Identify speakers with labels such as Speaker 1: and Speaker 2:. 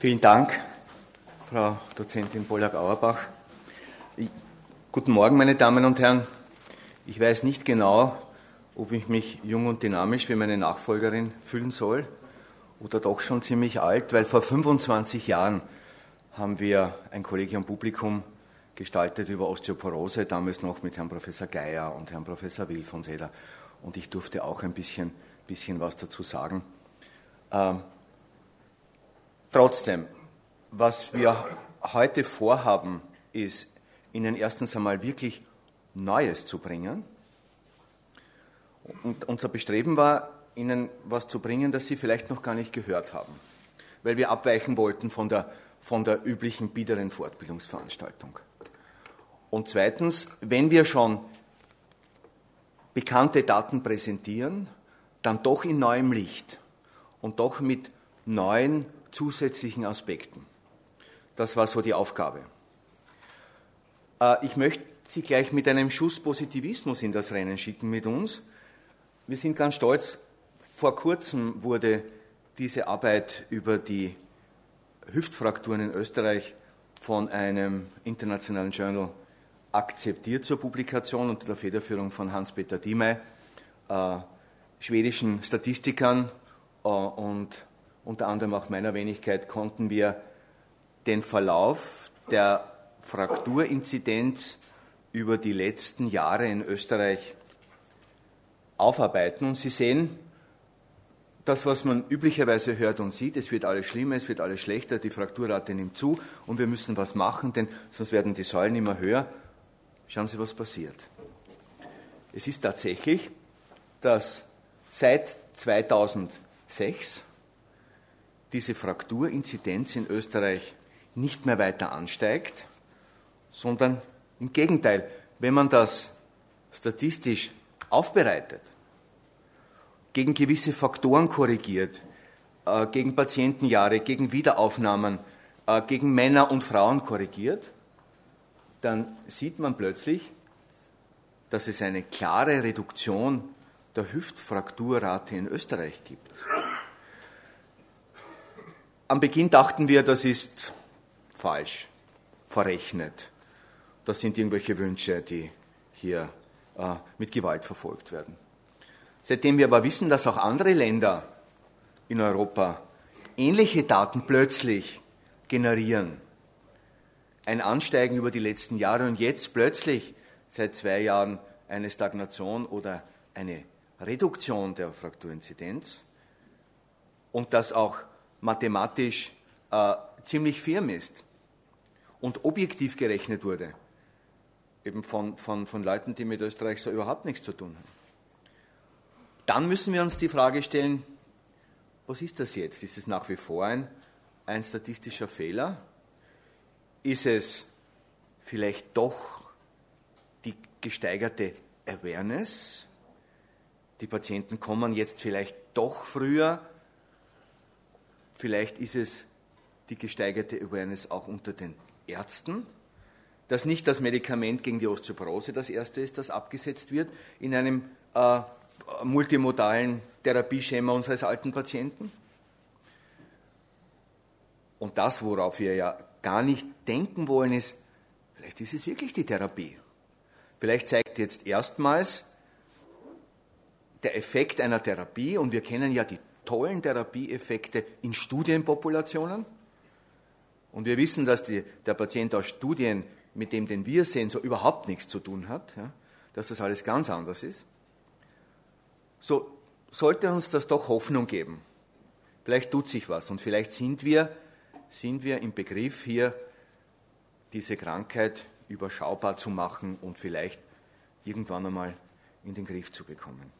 Speaker 1: Vielen Dank, Frau Dozentin Pollack-Auerbach. Guten Morgen, meine Damen und Herren. Ich weiß nicht genau, ob ich mich jung und dynamisch wie meine Nachfolgerin fühlen soll oder doch schon ziemlich alt, weil vor 25 Jahren haben wir ein Kollegium Publikum gestaltet über Osteoporose, damals noch mit Herrn Professor Geier und Herrn Professor Will von Seder. Und ich durfte auch ein bisschen, bisschen was dazu sagen. Ähm, trotzdem, was wir heute vorhaben, ist Ihnen erstens einmal wirklich Neues zu bringen. Und unser Bestreben war, Ihnen was zu bringen, das Sie vielleicht noch gar nicht gehört haben, weil wir abweichen wollten von der, von der üblichen biederen Fortbildungsveranstaltung. Und zweitens, wenn wir schon bekannte Daten präsentieren, dann doch in neuem Licht und doch mit neuen zusätzlichen Aspekten. Das war so die Aufgabe. Äh, ich möchte Sie gleich mit einem Schuss Positivismus in das Rennen schicken mit uns. Wir sind ganz stolz. Vor kurzem wurde diese Arbeit über die Hüftfrakturen in Österreich von einem internationalen Journal akzeptiert zur Publikation unter der Federführung von Hans-Peter Diemey, äh, schwedischen Statistikern äh, und unter anderem auch meiner Wenigkeit konnten wir den Verlauf der Frakturinzidenz über die letzten Jahre in Österreich aufarbeiten. Und Sie sehen, das, was man üblicherweise hört und sieht, es wird alles schlimmer, es wird alles schlechter, die Frakturrate nimmt zu und wir müssen was machen, denn sonst werden die Säulen immer höher. Schauen Sie, was passiert. Es ist tatsächlich, dass seit 2006 diese Frakturinzidenz in Österreich nicht mehr weiter ansteigt, sondern im Gegenteil, wenn man das statistisch aufbereitet, gegen gewisse Faktoren korrigiert, äh, gegen Patientenjahre, gegen Wiederaufnahmen, äh, gegen Männer und Frauen korrigiert, dann sieht man plötzlich, dass es eine klare Reduktion der Hüftfrakturrate in Österreich gibt. Am Beginn dachten wir, das ist falsch, verrechnet. Das sind irgendwelche Wünsche, die hier äh, mit Gewalt verfolgt werden. Seitdem wir aber wissen, dass auch andere Länder in Europa ähnliche Daten plötzlich generieren, ein Ansteigen über die letzten Jahre und jetzt plötzlich seit zwei Jahren eine Stagnation oder eine Reduktion der Frakturinzidenz und das auch mathematisch äh, ziemlich firm ist und objektiv gerechnet wurde, eben von, von, von Leuten, die mit Österreich so überhaupt nichts zu tun haben. Dann müssen wir uns die Frage stellen, was ist das jetzt? Ist es nach wie vor ein, ein statistischer Fehler? Ist es vielleicht doch die gesteigerte Awareness? Die Patienten kommen jetzt vielleicht doch früher. Vielleicht ist es die gesteigerte Awareness auch unter den Ärzten, dass nicht das Medikament gegen die Osteoporose das erste ist, das abgesetzt wird in einem äh, multimodalen Therapieschema unseres alten Patienten. Und das, worauf wir ja gar nicht denken wollen, ist, vielleicht ist es wirklich die Therapie. Vielleicht zeigt jetzt erstmals der Effekt einer Therapie, und wir kennen ja die tollen Therapieeffekte in Studienpopulationen, und wir wissen, dass die, der Patient aus Studien, mit dem den wir sehen, so überhaupt nichts zu tun hat, ja, dass das alles ganz anders ist. So sollte uns das doch Hoffnung geben. Vielleicht tut sich was und vielleicht sind wir, sind wir im Begriff hier, diese Krankheit überschaubar zu machen und vielleicht irgendwann einmal in den Griff zu bekommen.